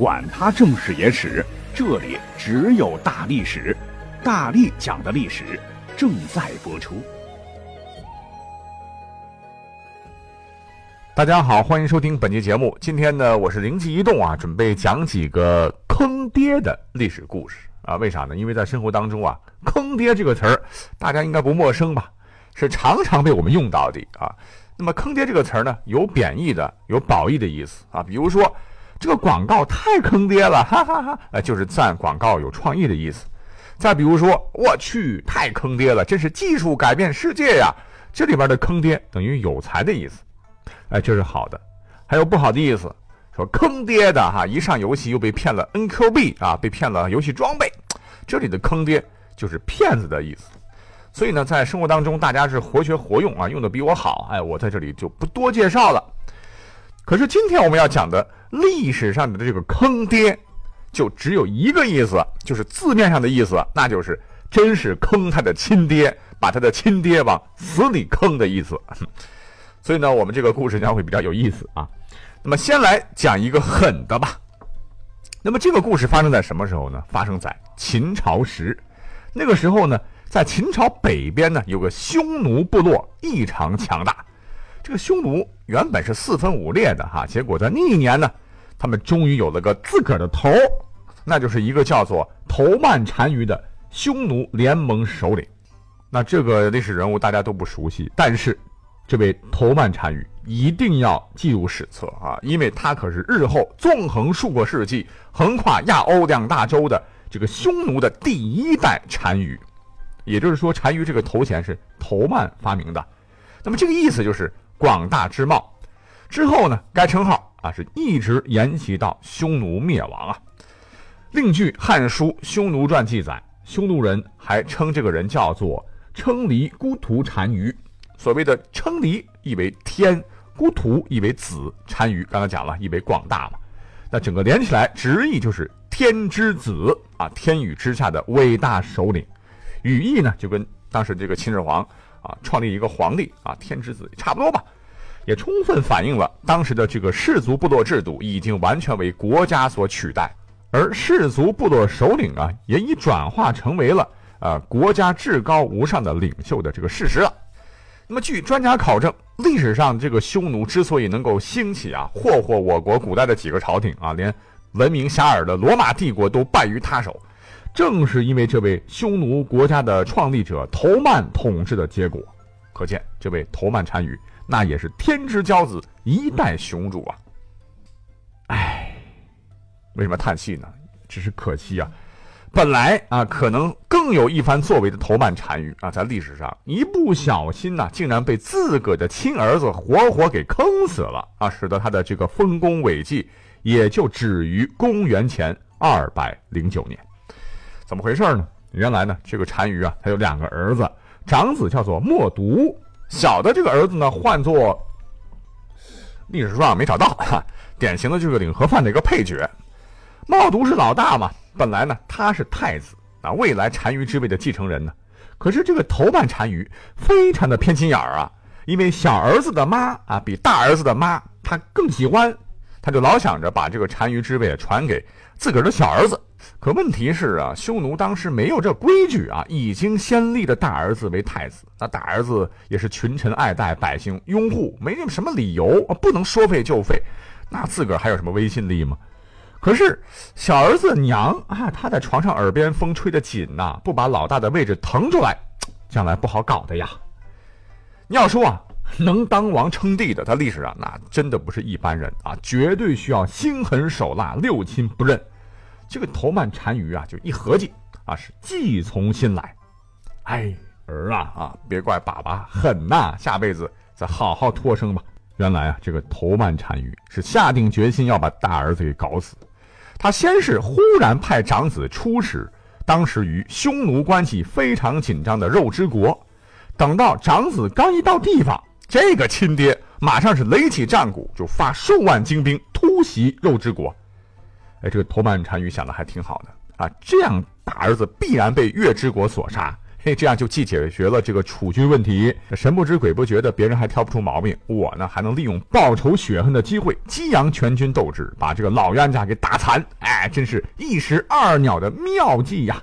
管他正史野史。这里只有大历史，大力讲的历史正在播出。大家好，欢迎收听本期节目。今天呢，我是灵机一动啊，准备讲几个坑爹的历史故事啊。为啥呢？因为在生活当中啊，“坑爹”这个词儿大家应该不陌生吧？是常常被我们用到的啊。那么“坑爹”这个词儿呢，有贬义的，有褒义的意思啊。比如说。这个广告太坑爹了，哈哈哈！呃，就是赞广告有创意的意思。再比如说，我去，太坑爹了，真是技术改变世界呀！这里边的坑爹等于有才的意思，哎，这是好的。还有不好的意思，说坑爹的哈，一上游戏又被骗了 NQB 啊，被骗了游戏装备。这里的坑爹就是骗子的意思。所以呢，在生活当中，大家是活学活用啊，用的比我好。哎，我在这里就不多介绍了。可是今天我们要讲的历史上的这个坑爹，就只有一个意思，就是字面上的意思，那就是真是坑他的亲爹，把他的亲爹往死里坑的意思。所以呢，我们这个故事将会比较有意思啊。那么先来讲一个狠的吧。那么这个故事发生在什么时候呢？发生在秦朝时。那个时候呢，在秦朝北边呢，有个匈奴部落异常强大。这个匈奴原本是四分五裂的哈，结果在那一年呢，他们终于有了个自个儿的头，那就是一个叫做头曼单于的匈奴联盟首领。那这个历史人物大家都不熟悉，但是这位头曼单于一定要记入史册啊，因为他可是日后纵横数个世纪、横跨亚欧两大洲的这个匈奴的第一代单于。也就是说，单于这个头衔是头曼发明的。那么这个意思就是。广大之貌，之后呢，该称号啊是一直沿袭到匈奴灭亡啊。另据《汉书·匈奴传》记载，匈奴人还称这个人叫做称离孤图单于。所谓的称离意为天，孤图意为子，单于刚才讲了，意为广大嘛。那整个连起来，直译就是天之子啊，天宇之下的伟大首领。语义呢，就跟当时这个秦始皇。啊，创立一个皇帝啊，天之子差不多吧，也充分反映了当时的这个氏族部落制度已经完全为国家所取代，而氏族部落首领啊，也已转化成为了啊国家至高无上的领袖的这个事实了。那么，据专家考证，历史上这个匈奴之所以能够兴起啊，霍霍我国古代的几个朝廷啊，连闻名遐迩的罗马帝国都败于他手。正是因为这位匈奴国家的创立者头曼统治的结果，可见这位头曼单于那也是天之骄子，一代雄主啊！唉，为什么叹气呢？只是可惜啊，本来啊可能更有一番作为的头曼单于啊，在历史上一不小心呐，竟然被自个的亲儿子活活给坑死了啊，使得他的这个丰功伟绩也就止于公元前二百零九年。怎么回事呢？原来呢，这个单于啊，他有两个儿子，长子叫做默毒，小的这个儿子呢，唤作历史书上没找到，哈，典型的这个领盒饭的一个配角。默毒是老大嘛，本来呢他是太子啊，未来单于之位的继承人呢。可是这个头版单于非常的偏心眼儿啊，因为小儿子的妈啊比大儿子的妈他更喜欢，他就老想着把这个单于之位传给自个儿的小儿子。可问题是啊，匈奴当时没有这规矩啊，已经先立的大儿子为太子，那大儿子也是群臣爱戴、百姓拥护，没什么理由啊不能说废就废，那自个儿还有什么威信力吗？可是小儿子娘啊，他在床上耳边风吹得紧呐，不把老大的位置腾出来，将来不好搞的呀。你要说啊，能当王称帝的，他历史上那真的不是一般人啊，绝对需要心狠手辣、六亲不认。这个头曼单于啊，就一合计啊，是计从心来。哎，儿啊啊，别怪爸爸狠呐，下辈子再好好托生吧。原来啊，这个头曼单于是下定决心要把大儿子给搞死。他先是忽然派长子出使当时与匈奴关系非常紧张的肉之国。等到长子刚一到地方，这个亲爹马上是擂起战鼓，就发数万精兵突袭肉之国。哎，这个头曼单于想的还挺好的啊，这样大儿子必然被月之国所杀。嘿，这样就既解决了这个储君问题，神不知鬼不觉的，别人还挑不出毛病，我呢还能利用报仇雪恨的机会，激扬全军斗志，把这个老冤家给打残。哎，真是一石二鸟的妙计呀！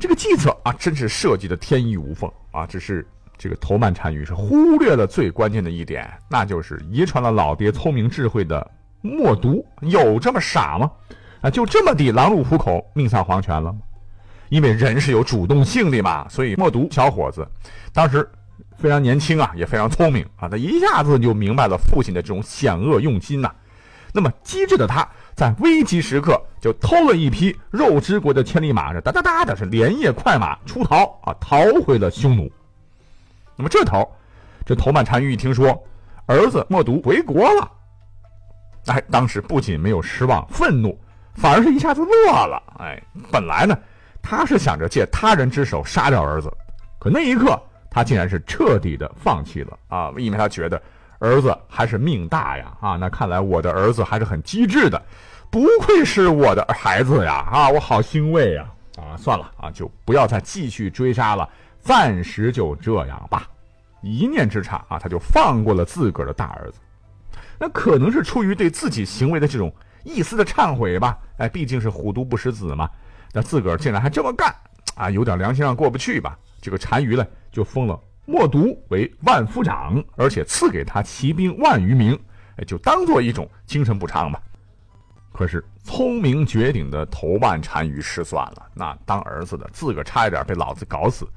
这个计策啊，真是设计的天衣无缝啊！只是这个头曼单于是忽略了最关键的一点，那就是遗传了老爹聪明智慧的默读，有这么傻吗？啊，就这么地狼入虎口，命丧黄泉了？因为人是有主动性的嘛，所以默读小伙子当时非常年轻啊，也非常聪明啊，他一下子就明白了父亲的这种险恶用心呐。那么机智的他在危急时刻就偷了一匹肉之国的千里马，是哒哒哒的，是连夜快马出逃啊，逃回了匈奴。那么这头，这头曼单于一听说儿子默读回国了，哎，当时不仅没有失望、愤怒，反而是一下子乐了。哎，本来呢。他是想着借他人之手杀掉儿子，可那一刻他竟然是彻底的放弃了啊！因为他觉得儿子还是命大呀啊！那看来我的儿子还是很机智的，不愧是我的孩子呀啊！我好欣慰呀啊！算了啊，就不要再继续追杀了，暂时就这样吧。一念之差啊，他就放过了自个儿的大儿子。那可能是出于对自己行为的这种一丝的忏悔吧？哎，毕竟是虎毒不食子嘛。那自个儿竟然还这么干，啊，有点良心上过不去吧？这个单于呢，就封了默读为万夫长，而且赐给他骑兵万余名，哎，就当做一种精神补偿吧。可是聪明绝顶的头万单于失算了，那当儿子的自个儿差一点被老子搞死，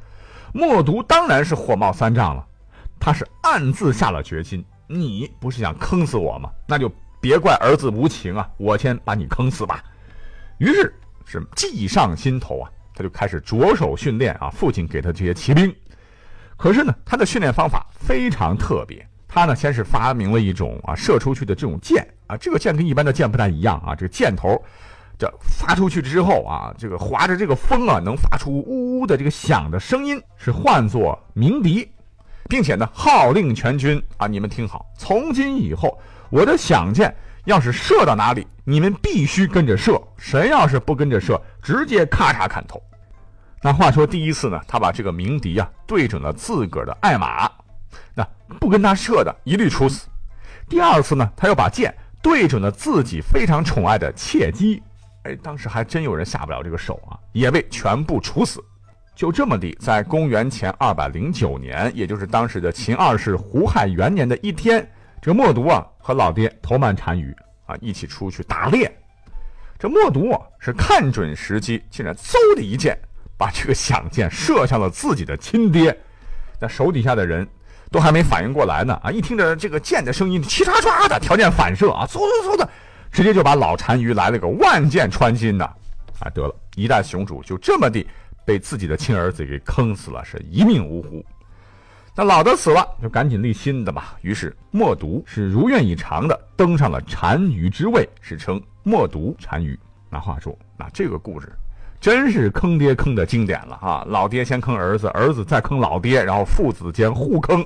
默读当然是火冒三丈了，他是暗自下了决心：你不是想坑死我吗？那就别怪儿子无情啊，我先把你坑死吧。于是。是计上心头啊，他就开始着手训练啊，父亲给他这些骑兵。可是呢，他的训练方法非常特别。他呢，先是发明了一种啊，射出去的这种箭啊，这个箭跟一般的箭不太一样啊，这个箭头，这发出去之后啊，这个划着这个风啊，能发出呜呜的这个响的声音，是唤作鸣笛，并且呢，号令全军啊，你们听好，从今以后，我的响箭。要是射到哪里，你们必须跟着射。谁要是不跟着射，直接咔嚓砍头。那话说第一次呢，他把这个鸣笛啊对准了自个儿的爱马，那不跟他射的一律处死。第二次呢，他又把箭对准了自己非常宠爱的妾姬，哎，当时还真有人下不了这个手啊，也被全部处死。就这么地，在公元前二百零九年，也就是当时的秦二世胡亥元年的一天。这默读啊，和老爹头曼单于啊一起出去打猎。这默读啊是看准时机，竟然嗖的一箭，把这个响箭射向了自己的亲爹。那手底下的人都还没反应过来呢啊！一听着这个箭的声音，齐刷刷的条件反射啊，嗖嗖嗖的，直接就把老单于来了个万箭穿心呐！啊，得了一代雄主就这么地被自己的亲儿子给坑死了，是一命呜呼。那老的死了，就赶紧立新的吧。于是默读是如愿以偿的登上了单于之位，史称默读单于。那话说，那这个故事真是坑爹坑的经典了啊！老爹先坑儿子，儿子再坑老爹，然后父子间互坑，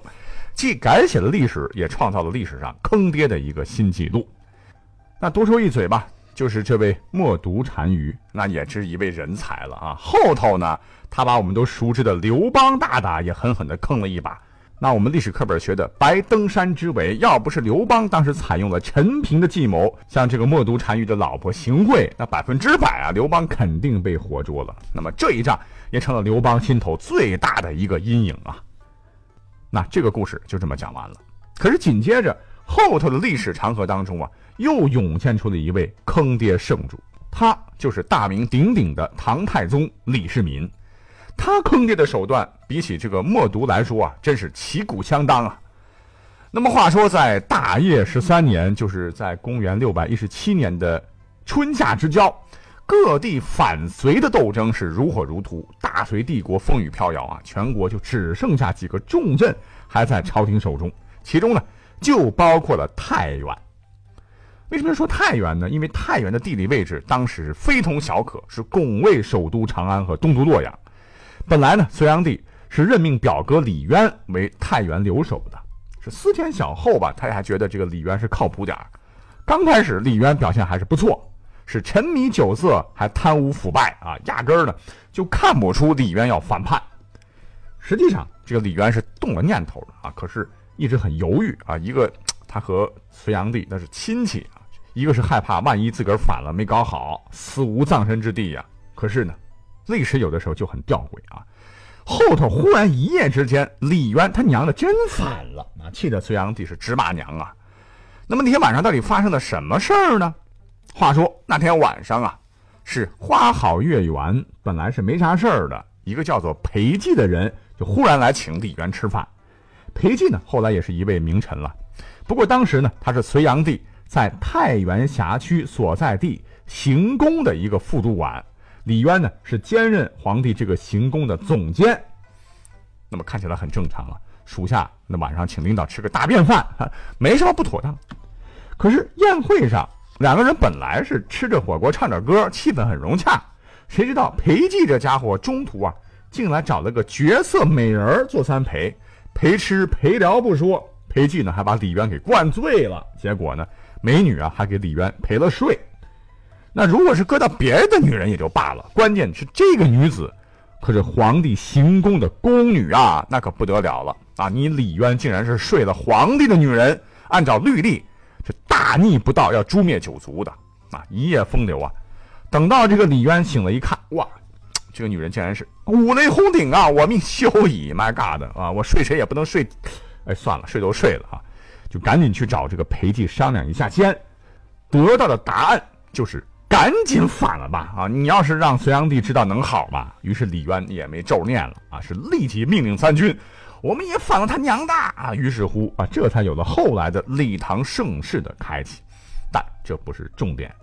既改写了历史，也创造了历史上坑爹的一个新纪录。那多说一嘴吧，就是这位默读单于，那也是一位人才了啊。后头呢？他把我们都熟知的刘邦大大也狠狠地坑了一把。那我们历史课本学的白登山之围，要不是刘邦当时采用了陈平的计谋，像这个默读单于的老婆邢慧，那百分之百啊，刘邦肯定被活捉了。那么这一仗也成了刘邦心头最大的一个阴影啊。那这个故事就这么讲完了。可是紧接着后头的历史长河当中啊，又涌现出了一位坑爹圣主，他就是大名鼎鼎的唐太宗李世民。他坑爹的手段，比起这个默读来说啊，真是旗鼓相当啊。那么话说，在大业十三年，就是在公元六百一十七年的春夏之交，各地反隋的斗争是如火如荼，大隋帝国风雨飘摇啊，全国就只剩下几个重镇还在朝廷手中，其中呢，就包括了太原。为什么说太原呢？因为太原的地理位置当时非同小可，是拱卫首都长安和东都洛阳。本来呢，隋炀帝是任命表哥李渊为太原留守的，是思前想后吧，他还觉得这个李渊是靠谱点刚开始李渊表现还是不错，是沉迷酒色，还贪污腐败啊，压根儿呢就看不出李渊要反叛。实际上，这个李渊是动了念头的啊，可是一直很犹豫啊。一个 他和隋炀帝那是亲戚啊，一个是害怕万一自个儿反了没搞好，死无葬身之地呀。可是呢，历史有的时候就很吊诡啊。后头忽然一夜之间，李渊他娘的真反了啊，气得隋炀帝是直骂娘啊。那么那天晚上到底发生了什么事儿呢？话说那天晚上啊，是花好月圆，本来是没啥事儿的，一个叫做裴寂的人就忽然来请李渊吃饭。裴寂呢，后来也是一位名臣了，不过当时呢，他是隋炀帝在太原辖区所在地行宫的一个副都管，李渊呢是兼任皇帝这个行宫的总监，那么看起来很正常了。属下那晚上请领导吃个大便饭，没什么不妥当。可是宴会上，两个人本来是吃着火锅唱着歌，气氛很融洽。谁知道裴寂这家伙中途啊，竟来找了个绝色美人儿做三陪，陪吃陪聊不说，裴寂呢还把李渊给灌醉了。结果呢，美女啊还给李渊陪了睡。那如果是搁到别人的女人也就罢了，关键是这个女子可是皇帝行宫的宫女啊，那可不得了了。啊！你李渊竟然是睡了皇帝的女人，按照律例，是大逆不道，要诛灭九族的啊！一夜风流啊！等到这个李渊醒了，一看，哇，这个女人竟然是五雷轰顶啊！我命休矣！My God 啊！我睡谁也不能睡，哎，算了，睡都睡了啊，就赶紧去找这个裴寂商量一下先。得到的答案就是赶紧反了吧！啊，你要是让隋炀帝知道能好吗？于是李渊也没咒念了啊，是立即命令三军。我们也反了他娘的啊！于是乎啊，这才有了后来的李唐盛世的开启。但这不是重点，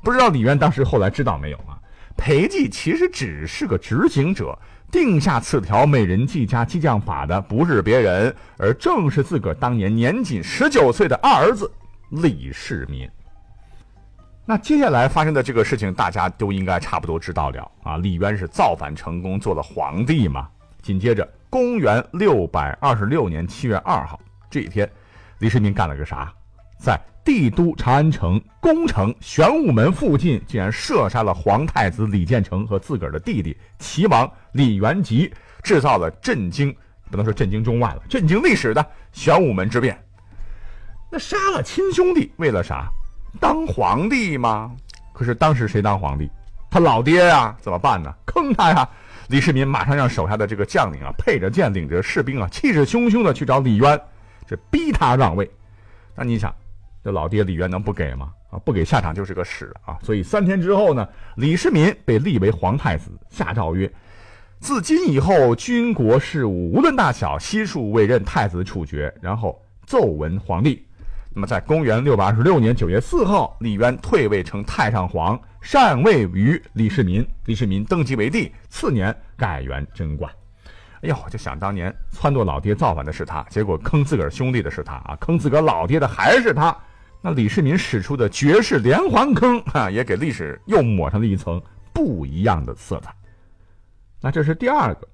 不知道李渊当时后来知道没有啊？裴寂其实只是个执行者，定下此条美人计加激将法的不是别人，而正是自个儿当年年仅十九岁的二儿子李世民。那接下来发生的这个事情，大家都应该差不多知道了啊！李渊是造反成功，做了皇帝嘛？紧接着。公元六百二十六年七月二号这一天，李世民干了个啥？在帝都长安城宫城玄武门附近，竟然射杀了皇太子李建成和自个儿的弟弟齐王李元吉，制造了震惊不能说震惊中外了，震惊历史的玄武门之变。那杀了亲兄弟，为了啥？当皇帝吗？可是当时谁当皇帝？他老爹呀，怎么办呢？坑他呀！李世民马上让手下的这个将领啊，配着剑，领着士兵啊，气势汹汹的去找李渊，这逼他让位。那你想，这老爹李渊能不给吗？啊，不给下场就是个屎啊！所以三天之后呢，李世民被立为皇太子，下诏曰：自今以后，军国事务无论大小，悉数委任太子处决。然后奏闻皇帝。那么在公元六百二十六年九月四号，李渊退位成太上皇。禅位于李世民，李世民登基为帝，次年改元贞观。哎呦，就想当年撺掇老爹造反的是他，结果坑自个儿兄弟的是他啊，坑自个儿老爹的还是他。那李世民使出的绝世连环坑啊，也给历史又抹上了一层不一样的色彩。那这是第二个，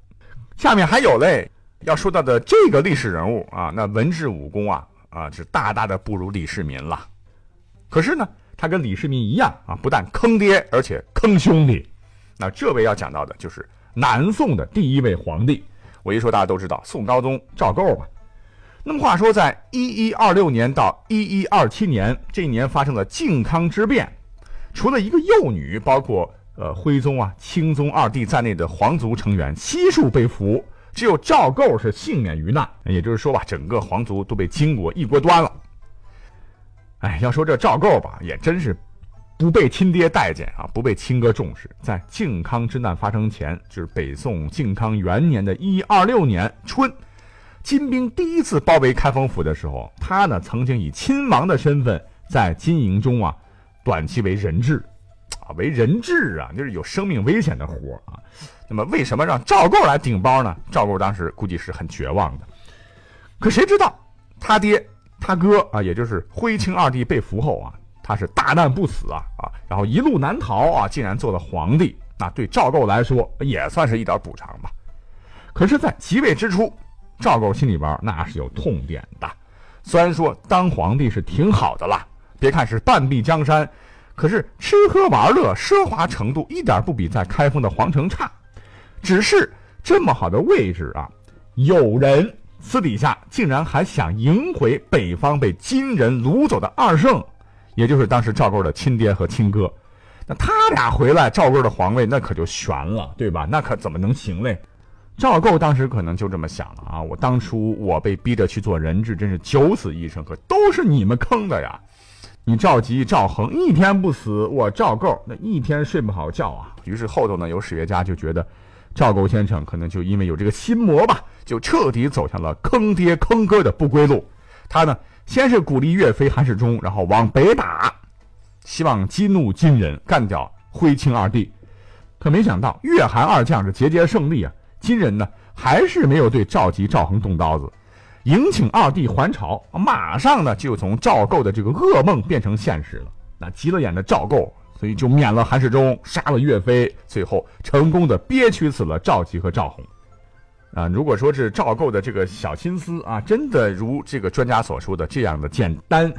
下面还有嘞，要说到的这个历史人物啊，那文治武功啊啊，是大大的不如李世民了。可是呢？他跟李世民一样啊，不但坑爹，而且坑兄弟。那这位要讲到的就是南宋的第一位皇帝。我一说大家都知道，宋高宗赵构吧。那么话说，在一一二六年到一一二七年这一年发生了靖康之变，除了一个幼女，包括呃徽宗啊、钦宗二帝在内的皇族成员悉数被俘，只有赵构是幸免于难。也就是说吧，整个皇族都被金国一锅端了。哎，要说这赵构吧，也真是不被亲爹待见啊，不被亲哥重视。在靖康之难发生前，就是北宋靖康元年的一二六年春，金兵第一次包围开封府的时候，他呢曾经以亲王的身份在金营中啊，短期为人质，啊为人质啊，就是有生命危险的活啊。那么为什么让赵构来顶包呢？赵构当时估计是很绝望的，可谁知道他爹。他哥啊，也就是徽钦二帝被俘后啊，他是大难不死啊啊，然后一路难逃啊，竟然做了皇帝，那对赵构来说也算是一点补偿吧。可是，在即位之初，赵构心里边那是有痛点的。虽然说当皇帝是挺好的了，别看是半壁江山，可是吃喝玩乐奢华程度一点不比在开封的皇城差。只是这么好的位置啊，有人私底下竟然还想赢回北方被金人掳走的二圣，也就是当时赵构的亲爹和亲哥。那他俩回来，赵构的皇位那可就悬了，对吧？那可怎么能行嘞？赵构当时可能就这么想了啊！我当初我被逼着去做人质，真是九死一生，可都是你们坑的呀！你赵吉、赵恒一天不死，我赵构那一天睡不好觉啊！于是后头呢，有史学家就觉得，赵构先生可能就因为有这个心魔吧，就彻底走向了坑爹坑哥的不归路。他呢，先是鼓励岳飞、韩世忠，然后往北打，希望激怒金人，干掉徽钦二帝。可没想到，岳韩二将是节节胜利啊！金人呢，还是没有对赵吉、赵恒动刀子，迎请二弟还朝，马上呢就从赵构的这个噩梦变成现实了。那急了眼的赵构，所以就免了韩世忠，杀了岳飞，最后成功的憋屈死了赵吉和赵恒。啊，如果说是赵构的这个小心思啊，真的如这个专家所说的这样的简单，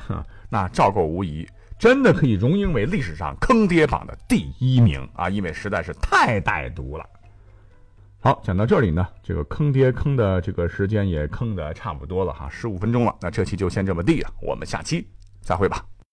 那赵构无疑真的可以荣膺为历史上坑爹榜的第一名啊，因为实在是太歹毒了。好，讲到这里呢，这个坑爹坑的这个时间也坑的差不多了哈，十五分钟了。那这期就先这么地了，我们下期再会吧。